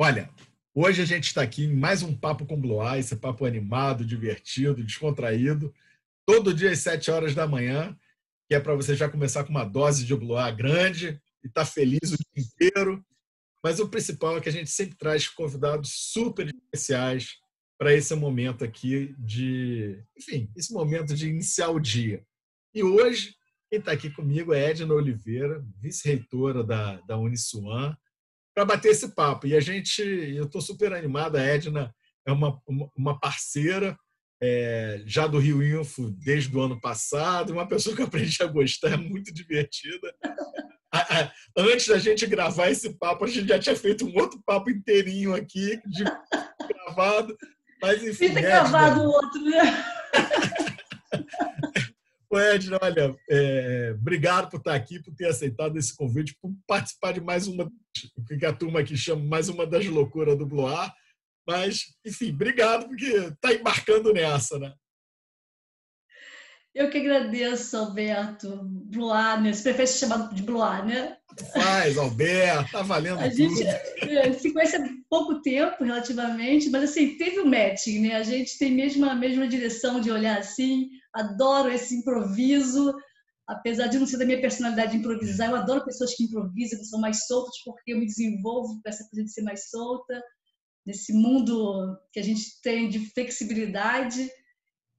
Olha, hoje a gente está aqui em mais um Papo com Blue Eye, esse papo animado, divertido, descontraído, todo dia às 7 horas da manhã, que é para você já começar com uma dose de Blue grande e estar tá feliz o dia inteiro. Mas o principal é que a gente sempre traz convidados super especiais para esse momento aqui de, enfim, esse momento de iniciar o dia. E hoje, quem está aqui comigo é Edna Oliveira, vice-reitora da, da Uniswan, para bater esse papo. E a gente, eu estou super animado, a Edna é uma, uma parceira é, já do Rio Info desde o ano passado, uma pessoa que aprendi a gostar, é muito divertida. Antes da gente gravar esse papo, a gente já tinha feito um outro papo inteirinho aqui, de gravado. Mas enfim. Fica gravado o outro, né? O Edna, olha, é, obrigado por estar aqui, por ter aceitado esse convite, por participar de mais uma, o que a turma aqui chama mais uma das loucuras do Bloar. Mas, enfim, obrigado, porque está embarcando nessa, né? Eu que agradeço, Alberto. Bluar, né? Você prefere ser chamado de Bluar, né? Faz, Alberto, tá valendo a tudo. gente é, se conhece há pouco tempo, relativamente, mas assim, teve o um matching, né? A gente tem mesmo a mesma direção de olhar assim, adoro esse improviso, apesar de não ser da minha personalidade improvisar, eu adoro pessoas que improvisam, que são mais soltas, porque eu me desenvolvo com essa coisa de ser mais solta, nesse mundo que a gente tem de flexibilidade.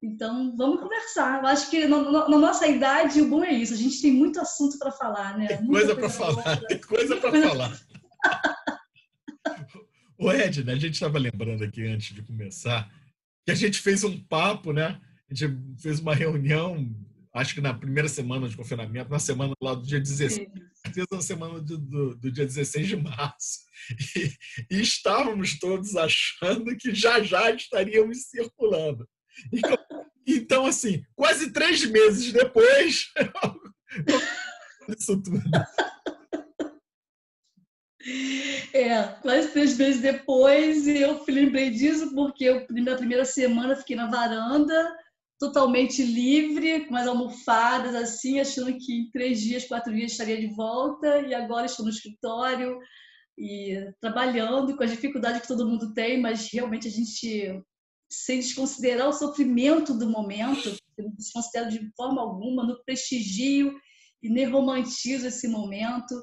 Então, vamos conversar. Eu acho que na, na, nossa idade, o bom é isso. A gente tem muito assunto para falar, né? Tem coisa para falar, tem coisa para falar. o Ed, né, a gente estava lembrando aqui antes de começar que a gente fez um papo, né? A gente fez uma reunião, acho que na primeira semana de confinamento, na semana lá do dia 16, na semana do, do, do, dia 16 de março. E, e, estávamos todos achando que já já estaríamos circulando. Então, então assim, quase três meses depois, isso tudo. É, quase três meses depois eu lembrei disso porque eu, na primeira semana, fiquei na varanda, totalmente livre, com as almofadas, assim, achando que em três dias, quatro dias estaria de volta, e agora estou no escritório e trabalhando com as dificuldades que todo mundo tem, mas realmente a gente, sem desconsiderar o sofrimento do momento, eu não desconsidero de forma alguma, no prestigio e nem romantizo esse momento,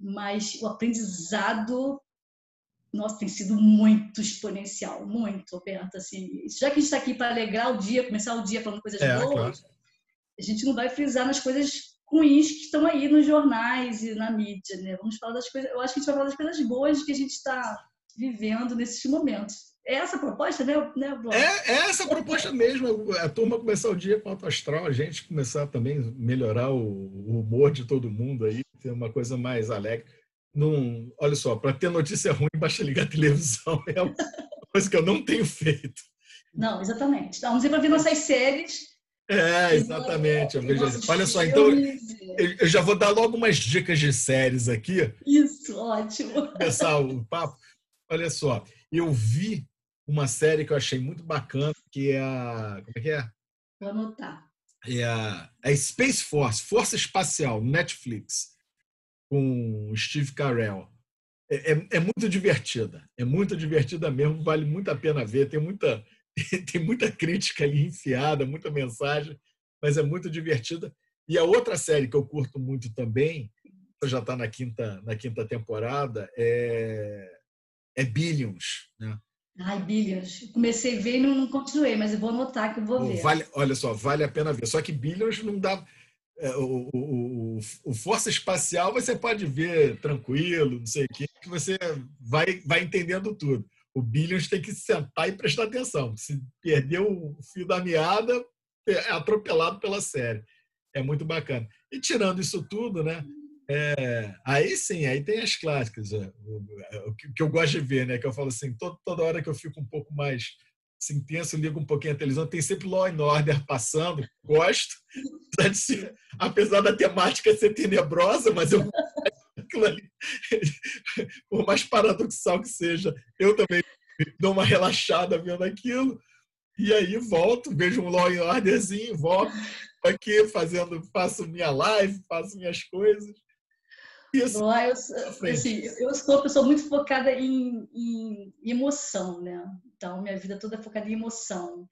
mas o aprendizado nossa, tem sido muito exponencial, muito, Roberto. Assim, já que a gente está aqui para alegrar o dia, começar o dia falando coisas é, boas, claro. a gente não vai frisar nas coisas ruins que estão aí nos jornais e na mídia, né? Vamos falar das coisas. Eu acho que a gente vai falar das coisas boas que a gente está vivendo nesses momentos. É essa a proposta, né, né É, é essa a proposta mesmo. A turma começar o dia com alto astral, a gente começar também a melhorar o, o humor de todo mundo aí, ter uma coisa mais alegre não, olha só, para ter notícia ruim, basta ligar a televisão. É uma coisa que eu não tenho feito. Não, exatamente. Então, vamos ir para ver nossas séries. É, exatamente. Eu vejo, olha só, então eu já vou dar logo umas dicas de séries aqui. Isso, ótimo. Começar o papo. Olha só, eu vi uma série que eu achei muito bacana, que é a. Como é que é? Vou anotar. É a, é a Space Force, Força Espacial, Netflix com Steve Carell. É, é, é, muito divertida, é muito divertida mesmo, vale muito a pena ver. Tem muita, tem muita crítica ali enfiada, muita mensagem, mas é muito divertida. E a outra série que eu curto muito também, já está na quinta, na quinta temporada, é, é Billions. Né? Ai, Billions. Comecei a ver e não continuei, mas eu vou anotar que eu vou ver. Vale, olha só, vale a pena ver. Só que Billions não dá o, o, o, Força Espacial você pode ver tranquilo, não sei o quê, que você vai, vai entendendo tudo. O Billions tem que sentar e prestar atenção. Se perdeu o fio da meada, é atropelado pela série. É muito bacana. E tirando isso tudo, né? É, aí sim, aí tem as clássicas. É, o, o, que eu gosto de ver, né? Que eu falo assim, todo, toda hora que eu fico um pouco mais intenso, ligo um pouquinho a televisão, tem sempre Law and Order passando, gosto, apesar da temática ser tenebrosa, mas eu ali, por mais paradoxal que seja, eu também dou uma relaxada vendo aquilo, e aí volto, vejo um Law and Orderzinho, volto aqui fazendo, faço minha live, faço minhas coisas. Isso. Eu, assim, eu sou uma pessoa muito focada em, em, emoção, né? Então, minha vida toda é focada em emoção.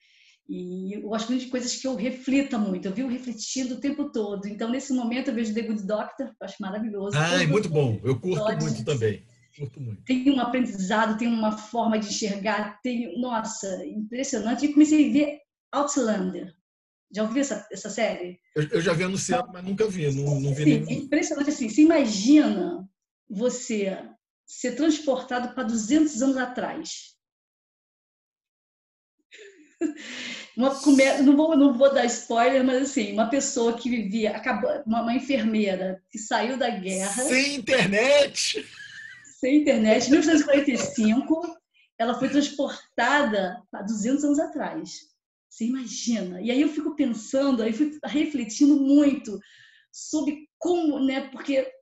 E eu gosto muito de coisas que eu reflita muito. Eu vivo refletindo o tempo todo. Então, nesse momento, eu vejo The Good Doctor, acho maravilhoso. Ah, é muito bom. Eu curto muito também. Curto muito. Tem um aprendizado, tem uma forma de enxergar. Tem, nossa, impressionante. E comecei a ver Outlander. Já ouviu essa, essa série? Eu, eu já vi anunciado, mas nunca vi. Não, não vi Sim, nenhum. É impressionante assim. Você imagina você ser transportado para 200 anos atrás. Uma, não, vou, não vou dar spoiler, mas assim, uma pessoa que vivia, acabou, uma, uma enfermeira que saiu da guerra. Sem internet! Sem internet, em 1945, ela foi transportada há 200 anos atrás. Você imagina? E aí eu fico pensando, aí fui refletindo muito sobre como, né? Porque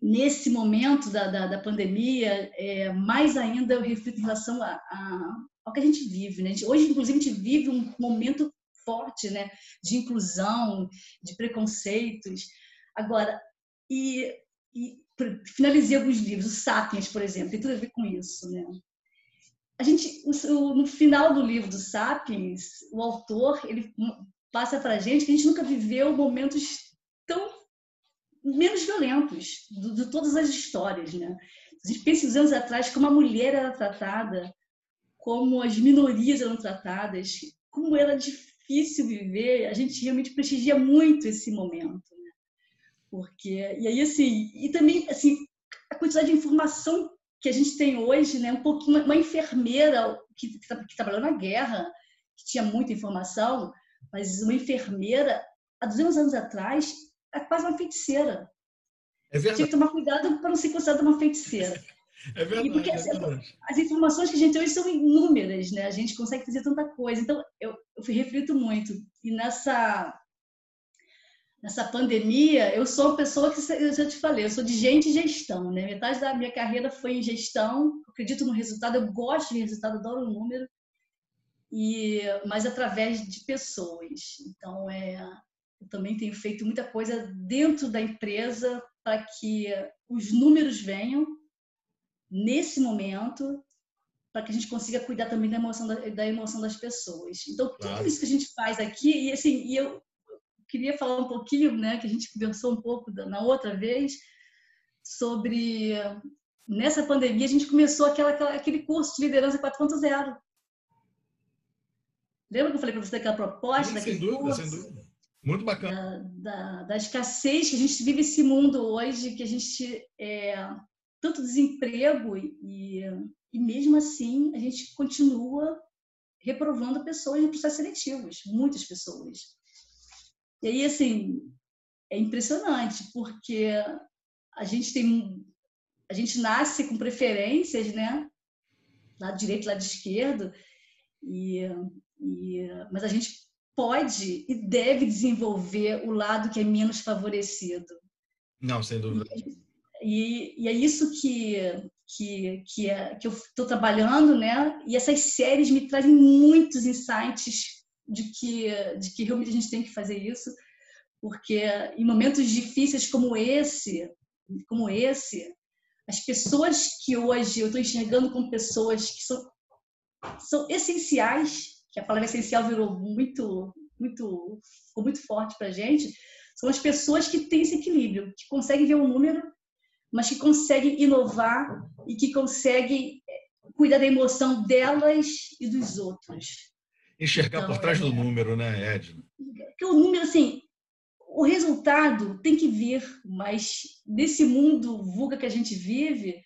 nesse momento da, da, da pandemia, é, mais ainda eu reflito em relação a, a, ao que a gente vive, né? Hoje, inclusive, a gente vive um momento forte, né? De inclusão, de preconceitos. Agora, e, e finalizei alguns livros, o Sapiens, por exemplo, tem tudo a ver com isso, né? a gente, no final do livro do Sapiens, o autor ele passa para a gente que a gente nunca viveu momentos tão menos violentos de, de todas as histórias, né? A gente pensa uns anos atrás como a mulher era tratada, como as minorias eram tratadas, como era difícil viver, a gente realmente prestigia muito esse momento, né? Porque e aí assim, e também assim, a quantidade de informação que a gente tem hoje, né, um pouquinho uma enfermeira que, que trabalhou na guerra, que tinha muita informação, mas uma enfermeira há 200 anos atrás é quase uma feiticeira. É verdade. Tinha que tomar cuidado para não ser considerada uma feiticeira. É verdade, porque, é verdade. As informações que a gente tem hoje são inúmeras, né? A gente consegue fazer tanta coisa. Então, eu, eu reflito muito. E nessa nessa pandemia, eu sou uma pessoa que eu já te falei, eu sou de gente e gestão, né? Metade da minha carreira foi em gestão, acredito no resultado, eu gosto de resultado, adoro o número, e mas através de pessoas. Então, é, eu também tenho feito muita coisa dentro da empresa para que os números venham nesse momento para que a gente consiga cuidar também da emoção da, da emoção das pessoas. Então, tudo claro. isso que a gente faz aqui, e assim, e eu queria falar um pouquinho, né, que a gente conversou um pouco na outra vez, sobre nessa pandemia a gente começou aquela, aquele curso de liderança 4.0. Lembra que eu falei para você daquela proposta? Sim, sem dúvida, curso, sem dúvida. Muito bacana. Da, da, da, escassez que a gente vive esse mundo hoje, que a gente é, tanto desemprego e, e mesmo assim a gente continua reprovando pessoas em processos seletivos, muitas pessoas. E aí, assim, é impressionante, porque a gente tem. A gente nasce com preferências, né? Lado direito, lado esquerdo, e, e, mas a gente pode e deve desenvolver o lado que é menos favorecido. Não, sem dúvida. E, e é isso que, que, que, é, que eu estou trabalhando, né? E essas séries me trazem muitos insights de que, de que realmente a gente tem que fazer isso, porque em momentos difíceis como esse, como esse, as pessoas que hoje eu estou enxergando como pessoas que são, são essenciais, que a palavra essencial virou muito, muito, ficou muito forte para gente, são as pessoas que têm esse equilíbrio, que conseguem ver o um número, mas que conseguem inovar e que conseguem cuidar da emoção delas e dos outros enxergar então, por trás do é. número, né, Edna? Porque o número, assim, o resultado tem que vir, mas nesse mundo vulga que a gente vive,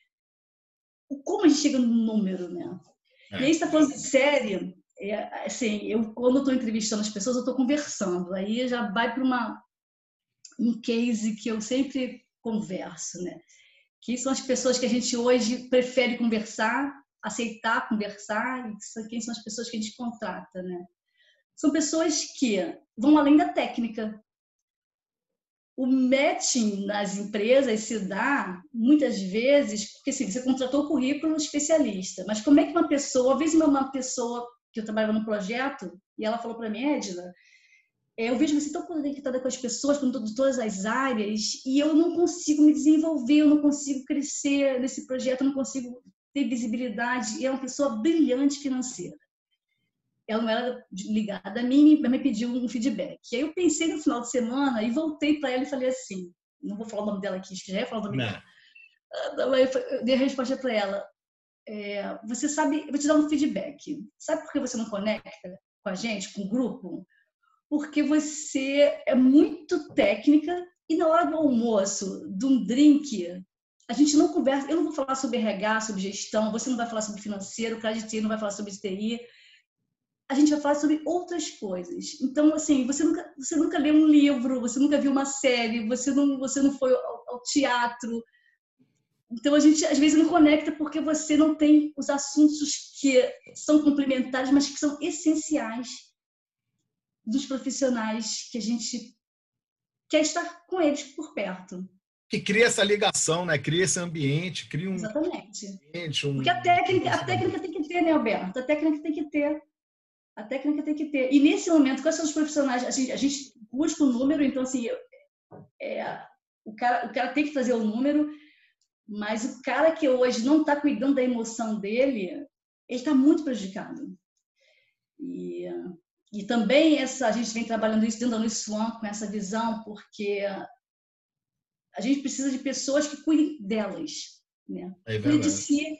como a gente chega no número, né? É. E aí está falando de série, é, assim, eu quando estou entrevistando as pessoas, eu estou conversando, aí já vai para uma um case que eu sempre converso, né? Que são as pessoas que a gente hoje prefere conversar aceitar conversar, quem são as pessoas que a gente contrata, né? São pessoas que vão além da técnica. O matching nas empresas se dá muitas vezes porque assim, você contratou o currículo especialista, mas como é que uma pessoa, às vezes uma pessoa que eu trabalhava no projeto e ela falou para mim, Edna, eu vejo você tão conectada com as pessoas, com de todas as áreas, e eu não consigo me desenvolver, eu não consigo crescer nesse projeto, eu não consigo ter visibilidade. E é uma pessoa brilhante financeira. Ela não era ligada a mim, mas me pediu um feedback. E aí eu pensei no final de semana e voltei para ela e falei assim: não vou falar o nome dela aqui, já ia falar o nome não. dela. Ah, eu dei a resposta para ela: é, você sabe, eu vou te dar um feedback. Sabe por que você não conecta com a gente, com o grupo? Porque você é muito técnica e na hora do almoço, de um drink, a gente não conversa. Eu não vou falar sobre RH, sobre gestão, você não vai falar sobre financeiro, o cara de TI não vai falar sobre TI. A gente vai falar sobre outras coisas. Então, assim, você nunca, você nunca leu um livro, você nunca viu uma série, você não, você não foi ao, ao teatro, então a gente às vezes não conecta porque você não tem os assuntos que são complementares, mas que são essenciais dos profissionais que a gente quer estar com eles por perto. Que cria essa ligação, né? Cria esse ambiente, cria um Exatamente. ambiente, um... Porque a técnica, a técnica tem que ter, né, Alberto? A técnica tem que ter. A técnica tem que ter. E nesse momento, quais são os profissionais? A gente, a gente busca o um número, então assim, é, o cara, o cara tem que trazer o número mas o cara que hoje não está cuidando da emoção dele, ele está muito prejudicado. E, e também essa, a gente vem trabalhando isso dentro da Luiz Swan, com essa visão, porque a gente precisa de pessoas que cuidem delas. Né? É Cuide de si.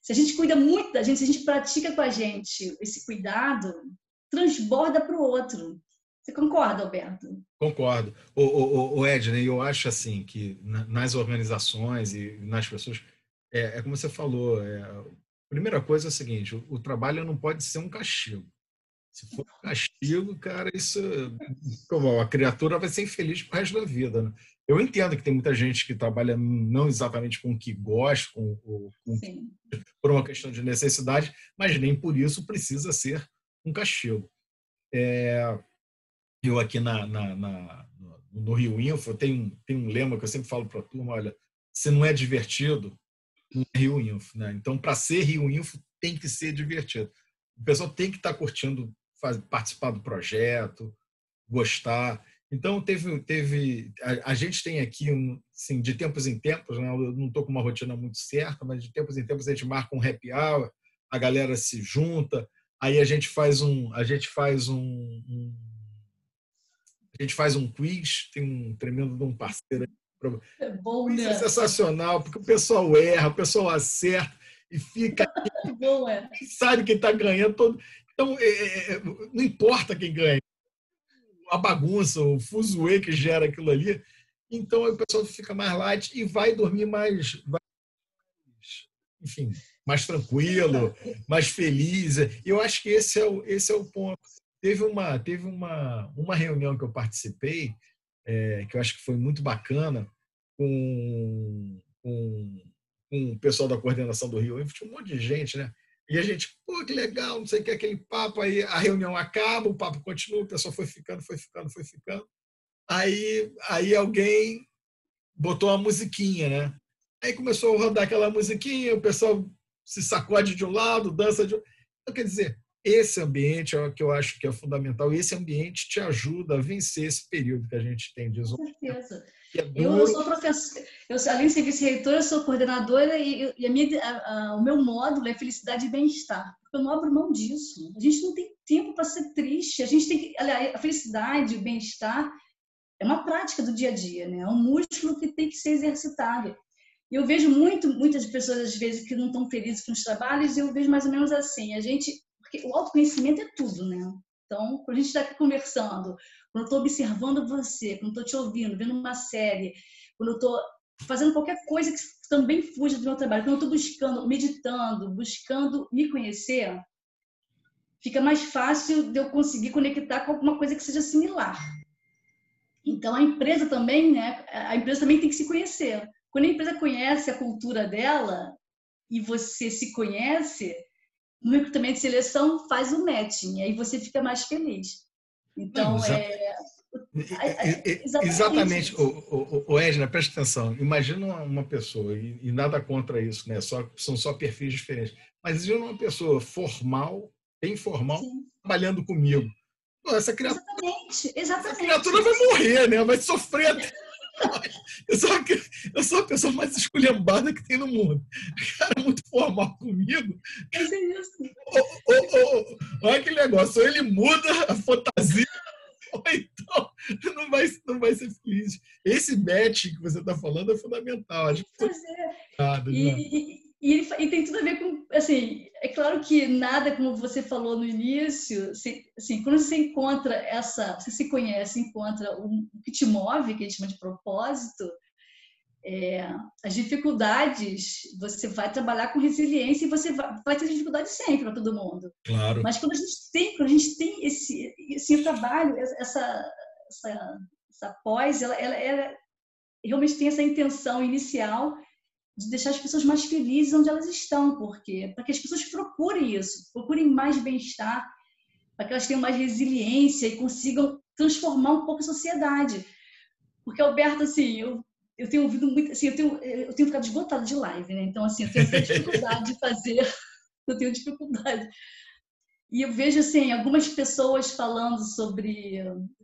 Se a gente cuida muito da gente, se a gente pratica com a gente esse cuidado, transborda para o outro. Você concorda, Alberto? Concordo. O, o, o Edney, eu acho assim que nas organizações e nas pessoas, é, é como você falou, é, a primeira coisa é a seguinte, o, o, trabalho não pode ser um castigo. Se for um castigo, cara, isso como, a criatura vai ser infeliz pro resto da vida. Né? Eu entendo que tem muita gente que trabalha não exatamente com o que gosta, com, com por uma questão de necessidade, mas nem por isso precisa ser um castigo. É, eu aqui na, na, na, no Rio Info, tem, tem um lema que eu sempre falo para a turma, olha, se não é divertido, não é Rio Info. Né? Então, para ser Rio Info, tem que ser divertido. O pessoal tem que estar tá curtindo faz, participar do projeto, gostar. Então, teve, teve a, a gente tem aqui, um, assim, de tempos em tempos, né? eu não estou com uma rotina muito certa, mas de tempos em tempos a gente marca um happy hour, a galera se junta, aí a gente faz um, a gente faz um, um a gente faz um quiz, tem um tremendo de um parceiro aí. É bom, né? É sensacional, porque o pessoal erra, o pessoal acerta e fica. É bom, é. Sabe quem está ganhando. Todo... Então, é, é, é, não importa quem ganha. A bagunça, o fuzuê que gera aquilo ali. Então, o pessoal fica mais light e vai dormir mais. Enfim, mais tranquilo, mais feliz. Eu acho que esse é o, esse é o ponto. Teve uma, teve uma, uma reunião que eu participei, é, que eu acho que foi muito bacana, com, com, com o pessoal da coordenação do Rio. Tinha um monte de gente, né? E a gente, pô, que legal, não sei o que, aquele papo. Aí a reunião acaba, o papo continua, o pessoal foi ficando, foi ficando, foi ficando. Aí, aí alguém botou uma musiquinha, né? Aí começou a rodar aquela musiquinha, o pessoal se sacode de um lado, dança de outro. Então, quer dizer, esse ambiente é o que eu acho que é fundamental. E esse ambiente te ajuda a vencer esse período que a gente tem de isolamento. Com certeza. É eu sou professora, eu, além de ser vice-reitora, eu sou coordenadora e, e a minha, a, a, o meu módulo é felicidade e bem-estar. Eu não abro mão disso. A gente não tem tempo para ser triste. A gente tem que, a felicidade, o bem-estar é uma prática do dia a dia, né? É um músculo que tem que ser exercitado. E eu vejo muito, muitas pessoas às vezes que não estão felizes com os trabalhos. E eu vejo mais ou menos assim: a gente porque o autoconhecimento é tudo, né? Então, quando a gente está aqui conversando, quando eu estou observando você, quando estou te ouvindo, vendo uma série, quando eu estou fazendo qualquer coisa que também fuja do meu trabalho, quando eu estou buscando, meditando, buscando me conhecer, fica mais fácil de eu conseguir conectar com alguma coisa que seja similar. Então, a empresa também, né? A empresa também tem que se conhecer. Quando a empresa conhece a cultura dela e você se conhece, no recrutamento de seleção faz o matching, aí você fica mais feliz. Então, é, é, Exatamente. exatamente. O, o, o Edna, preste atenção. Imagina uma pessoa, e, e, nada contra isso, né? Só, são só perfis diferentes. Mas imagina uma pessoa formal, bem formal, Sim. trabalhando comigo. essa criatura, exatamente, exatamente. Essa criatura vai morrer, né? Vai sofrer até. Eu sou, a, eu sou a pessoa mais esculhambada que tem no mundo. O cara é muito formal comigo. Mas é isso. Olha aquele negócio. Ou ele muda a fantasia, ou então não vai, não vai ser feliz. Esse match que você está falando é fundamental. Acho que pois é. e, e, e, e, tem tudo a ver com, assim, é claro que nada, como você falou no início, assim, assim quando você encontra essa, você se conhece, encontra o que te move, que a gente chama de propósito, é, as dificuldades, você vai trabalhar com resiliência e você vai, vai ter dificuldade sempre para todo mundo. Claro. Mas quando a gente tem, quando a gente tem esse, esse trabalho, essa, essa, essa pós, ela, ela, ela realmente tem essa intenção inicial de deixar as pessoas mais felizes onde elas estão, porque para que as pessoas procurem isso, procurem mais bem-estar, para que elas tenham mais resiliência e consigam transformar um pouco a sociedade. Porque Alberto, assim, eu, eu tenho ouvido muito, assim, eu tenho eu tenho ficado esgotado de live, né? Então assim, eu tenho dificuldade de fazer, eu tenho dificuldade. E eu vejo assim algumas pessoas falando sobre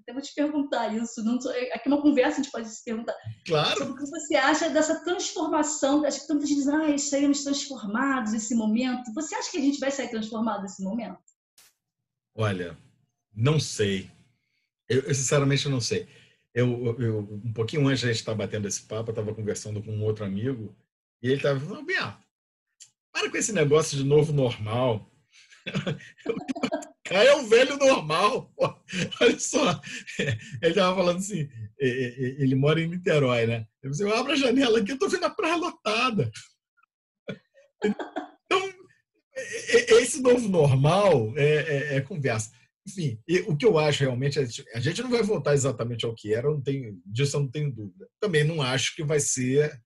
até vou te perguntar isso. Não aqui é uma conversa, a gente pode se perguntar. Claro. Sobre o que você acha dessa transformação. Acho que muita gente diz, ah, saímos transformados nesse momento. Você acha que a gente vai sair transformado nesse momento? Olha, não sei. Eu, eu sinceramente não sei. Eu, eu, um pouquinho antes de a gente estar batendo esse papo, eu estava conversando com um outro amigo e ele estava falando, Bia, para com esse negócio de novo normal. Caio é o velho normal. Olha só. Ele estava falando assim: ele mora em Niterói, né? Eu disse, eu abro a janela aqui, eu estou vendo a praia lotada. Então, esse novo normal é, é, é conversa. Enfim, o que eu acho realmente, é, a gente não vai voltar exatamente ao que era, não tenho, disso eu não tenho dúvida. Também não acho que vai ser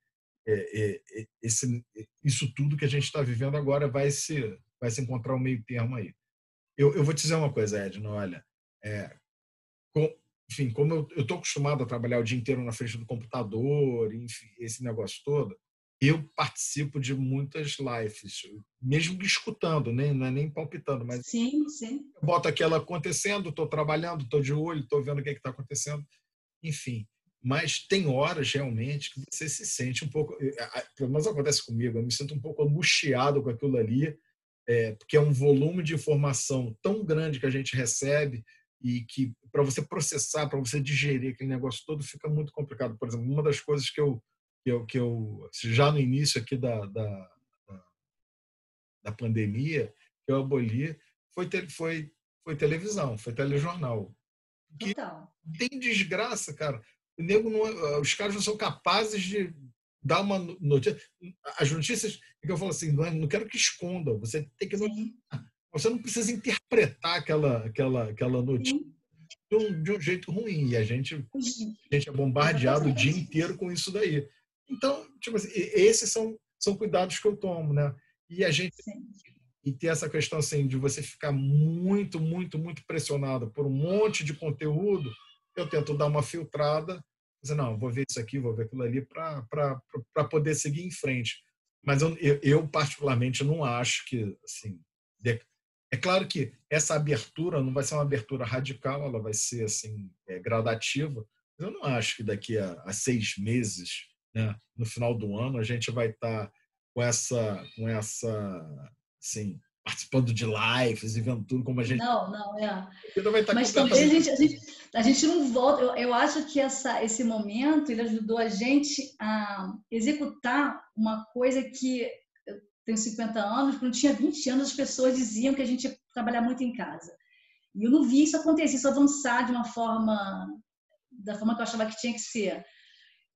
é, é, esse, isso tudo que a gente está vivendo agora vai se, vai se encontrar um meio termo aí. Eu, eu vou te dizer uma coisa, Edno, olha, é, com, enfim, como eu estou acostumado a trabalhar o dia inteiro na frente do computador, enfim, esse negócio todo, eu participo de muitas lives, mesmo escutando, nem, não é nem palpitando, mas sim, sim. eu boto aquela acontecendo, estou trabalhando, estou de olho, estou vendo o que é está acontecendo, enfim. Mas tem horas realmente que você se sente um pouco, pelo menos acontece comigo, eu me sinto um pouco angustiado com aquilo ali, é, porque é um volume de informação tão grande que a gente recebe e que para você processar, para você digerir aquele negócio todo, fica muito complicado. Por exemplo, uma das coisas que eu, que eu, que eu já no início aqui da, da, da pandemia, que eu aboli, foi, foi, foi televisão, foi telejornal. Que tem desgraça, cara. O nego não, os caras não são capazes de dar uma notícia. As notícias que eu falo assim, não, é, não quero que escondam. Você tem que você não precisa interpretar aquela aquela aquela notícia de um, de um, jeito ruim. E a gente a gente é bombardeado o dia inteiro com isso daí. Então, tipo assim, esses são são cuidados que eu tomo, né? E a gente Sim. e ter essa questão assim de você ficar muito muito muito pressionado por um monte de conteúdo, eu tento dar uma filtrada dizer, não, vou ver isso aqui, vou ver aquilo ali para poder seguir em frente. Mas eu, eu, particularmente, não acho que, assim, de, é claro que essa abertura não vai ser uma abertura radical, ela vai ser, assim, é, gradativa, mas eu não acho que daqui a, a seis meses, né, no final do ano, a gente vai estar tá com essa, com essa, assim, participando de lives e vendo tudo como a gente. Não, não, é. Mas também a gente, a gente, a gente não volta. Eu, eu acho que essa, esse momento ele ajudou a gente a executar uma coisa que eu tenho 50 anos, quando tinha 20 anos, as pessoas diziam que a gente ia trabalhar muito em casa. E eu não vi isso acontecer, isso avançar de uma forma, da forma que eu achava que tinha que ser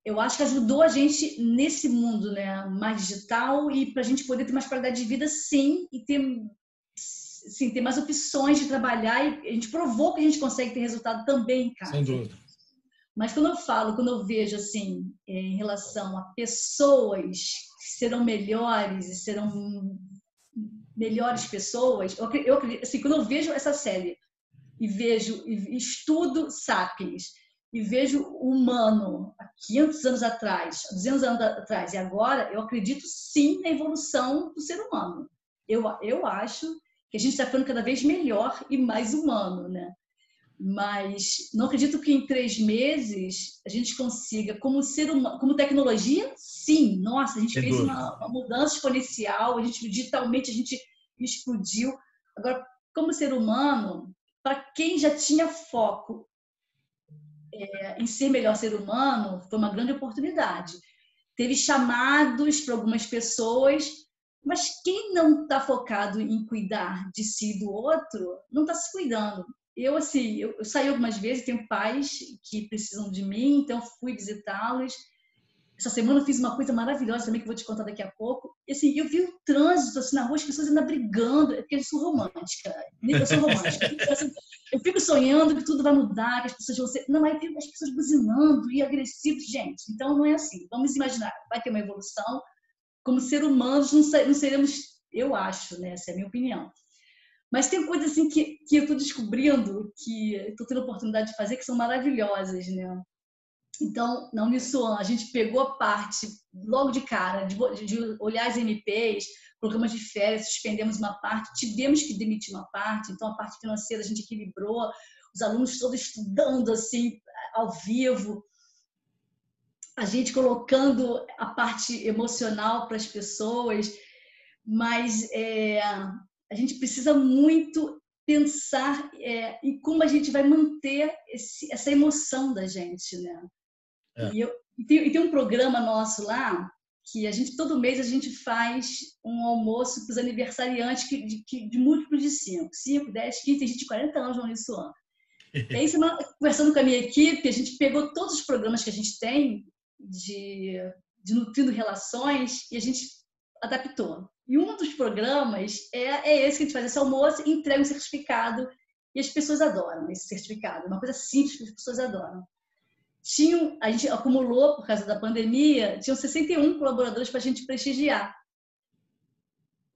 eu acho que ajudou a gente nesse mundo né, mais digital e para a gente poder ter mais qualidade de vida, sim, e ter, sim, ter mais opções de trabalhar. E a gente provou que a gente consegue ter resultado também em casa. Sem dúvida. Mas quando eu falo, quando eu vejo assim, é, em relação a pessoas que serão melhores e serão melhores pessoas, eu, eu assim, quando eu vejo essa série e vejo e estudo Sapiens e vejo o humano há 500 anos atrás, 200 anos atrás e agora, eu acredito sim na evolução do ser humano. Eu, eu acho que a gente está ficando cada vez melhor e mais humano, né? Mas não acredito que em três meses a gente consiga, como ser humano, como tecnologia, sim. Nossa, a gente fez uma, uma, mudança exponencial, a gente digitalmente a gente explodiu. Agora, como ser humano, para quem já tinha foco é, em ser melhor ser humano, foi uma grande oportunidade. Teve chamados para algumas pessoas, mas quem não está focado em cuidar de si e do outro, não está se cuidando eu assim, eu, eu saí algumas vezes, tenho pais que precisam de mim, então fui visitá-los. Essa semana eu fiz uma coisa maravilhosa também que eu vou te contar daqui a pouco. E assim, eu vi o trânsito assim na rua, as pessoas ainda brigando, é porque eu sou romântica. Eu sou romântica. Eu fico sonhando que tudo vai mudar, que as pessoas vão ser. Não, aí tem as pessoas buzinando e agressivos, gente. Então não é assim. Vamos imaginar, vai ter uma evolução. Como ser humanos, não seremos, eu acho, né? Essa é a minha opinião mas tem coisas assim que, que eu estou descobrindo, que estou tendo a oportunidade de fazer, que são maravilhosas, né? Então, na Uniswan, a gente pegou a parte, logo de cara, de, de olhar as MPs, programas de férias, suspendemos uma parte, tivemos que demitir uma parte, então a parte financeira a gente equilibrou, os alunos todos estudando assim, ao vivo, a gente colocando a parte emocional para as pessoas, mas é, a gente precisa muito pensar é, em como a gente vai manter esse, essa emoção da gente, né? É. E, eu, e, tem, e, tem, um programa nosso lá que a gente todo mês a gente faz um almoço para os aniversariantes que, de, que, de múltiplos de 5, 5, 10, 15, tem gente de 40 anos no Uniswan. E aí, semana, conversando com a minha equipe, a gente pegou todos os programas que a gente tem de, de Nutrindo Relações e a gente adaptou. E um dos programas é, é esse que a gente faz esse almoço e entrega um certificado. E as pessoas adoram esse certificado. É uma coisa simples que as pessoas adoram. Tinham, a gente acumulou, por causa da pandemia, tinham 61 colaboradores para a gente prestigiar.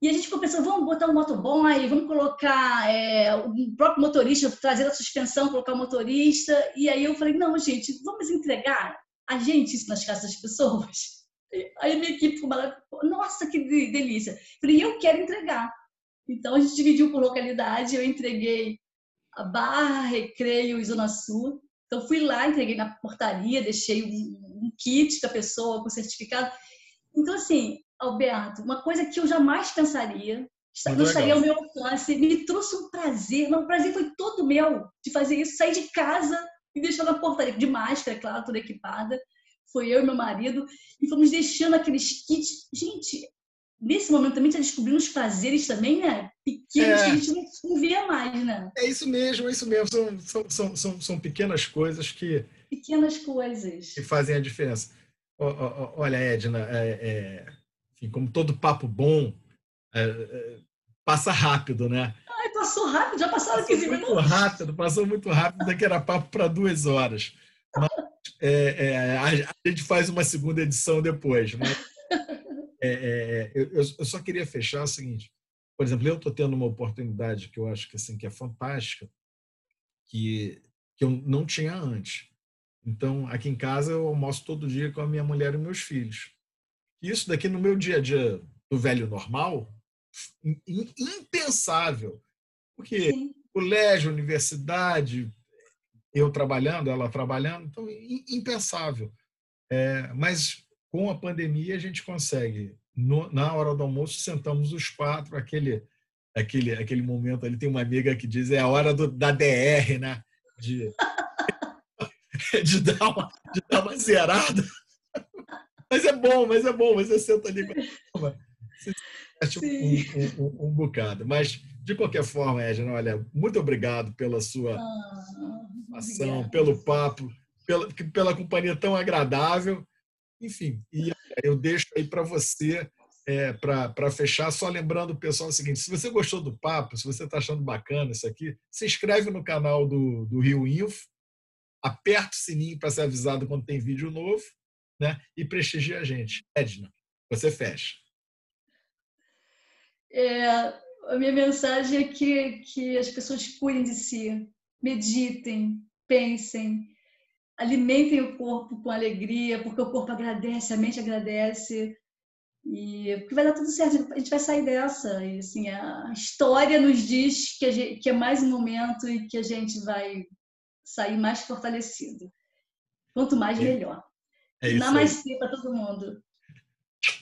E a gente ficou pensando, vamos botar um motoboy, vamos colocar é, o próprio motorista, trazer a suspensão, colocar o motorista. E aí eu falei, não, gente, vamos entregar a gente isso nas casas das pessoas. Aí a minha equipe ficou maravilhosa. Nossa, que delícia. Falei, eu quero entregar. Então a gente dividiu por localidade. Eu entreguei a Barra, Recreio e Zona Sul. Então fui lá, entreguei na portaria, deixei um, um kit a pessoa com certificado. Então, assim, Alberto, uma coisa que eu jamais pensaria, não estaria ao meu alcance, me trouxe um prazer. Não, o prazer foi todo meu de fazer isso, sair de casa e deixar na portaria, de máscara, claro, toda equipada foi eu e meu marido, e fomos deixando aqueles kits. Gente, nesse momento também está descobrindo os prazeres também, né? Pequenos é. que a gente não via mais, né? É isso mesmo, é isso mesmo. São, são, são, são, são pequenas coisas que. Pequenas coisas. Que fazem a diferença. Olha, Edna, é, é, enfim, como todo papo bom, é, é, passa rápido, né? Ai, passou rápido, já passaram passou 15 minutos. Muito rápido, passou muito rápido, daqui era papo para duas horas. Mas é, a, gente faz uma segunda edição depois. Mas, eu, eu, só queria fechar o seguinte: por exemplo, eu estou tendo uma oportunidade que eu acho que, assim, que é fantástica, que, que eu não tinha antes. Então, aqui em casa, eu almoço todo dia com a minha mulher e meus filhos. E isso daqui, no meu dia a dia do velho normal, impensável. Porque Sim. colégio, universidade, eu trabalhando, ela trabalhando, então impensável. É, mas com a pandemia a gente consegue. No, na hora do almoço sentamos os quatro, aquele aquele aquele momento ali tem uma amiga que diz é a hora do, da DR, né? De, de, dar uma, de dar uma zerada. Mas é bom, mas é bom, você senta ali você um, um, um, um bocado. Mas de qualquer forma, Edna, olha, muito obrigado pela sua ah, ação, pelo papo, pela, pela companhia tão agradável. Enfim, e eu deixo aí para você, é, para fechar, só lembrando o pessoal o seguinte: se você gostou do papo, se você está achando bacana isso aqui, se inscreve no canal do, do Rio Info, aperta o sininho para ser avisado quando tem vídeo novo né, e prestigia a gente. Edna, você fecha. É, a minha mensagem é que, que as pessoas cuidem de si, meditem, pensem, alimentem o corpo com alegria, porque o corpo agradece, a mente agradece. E porque vai dar tudo certo, a gente vai sair dessa. E, assim, a história nos diz que, gente, que é mais um momento e que a gente vai sair mais fortalecido. Quanto mais, melhor. É isso Namastê para todo mundo.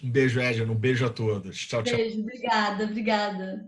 Um beijo, Edna. Um beijo a todos. Tchau, tchau. Beijo, obrigada, obrigada.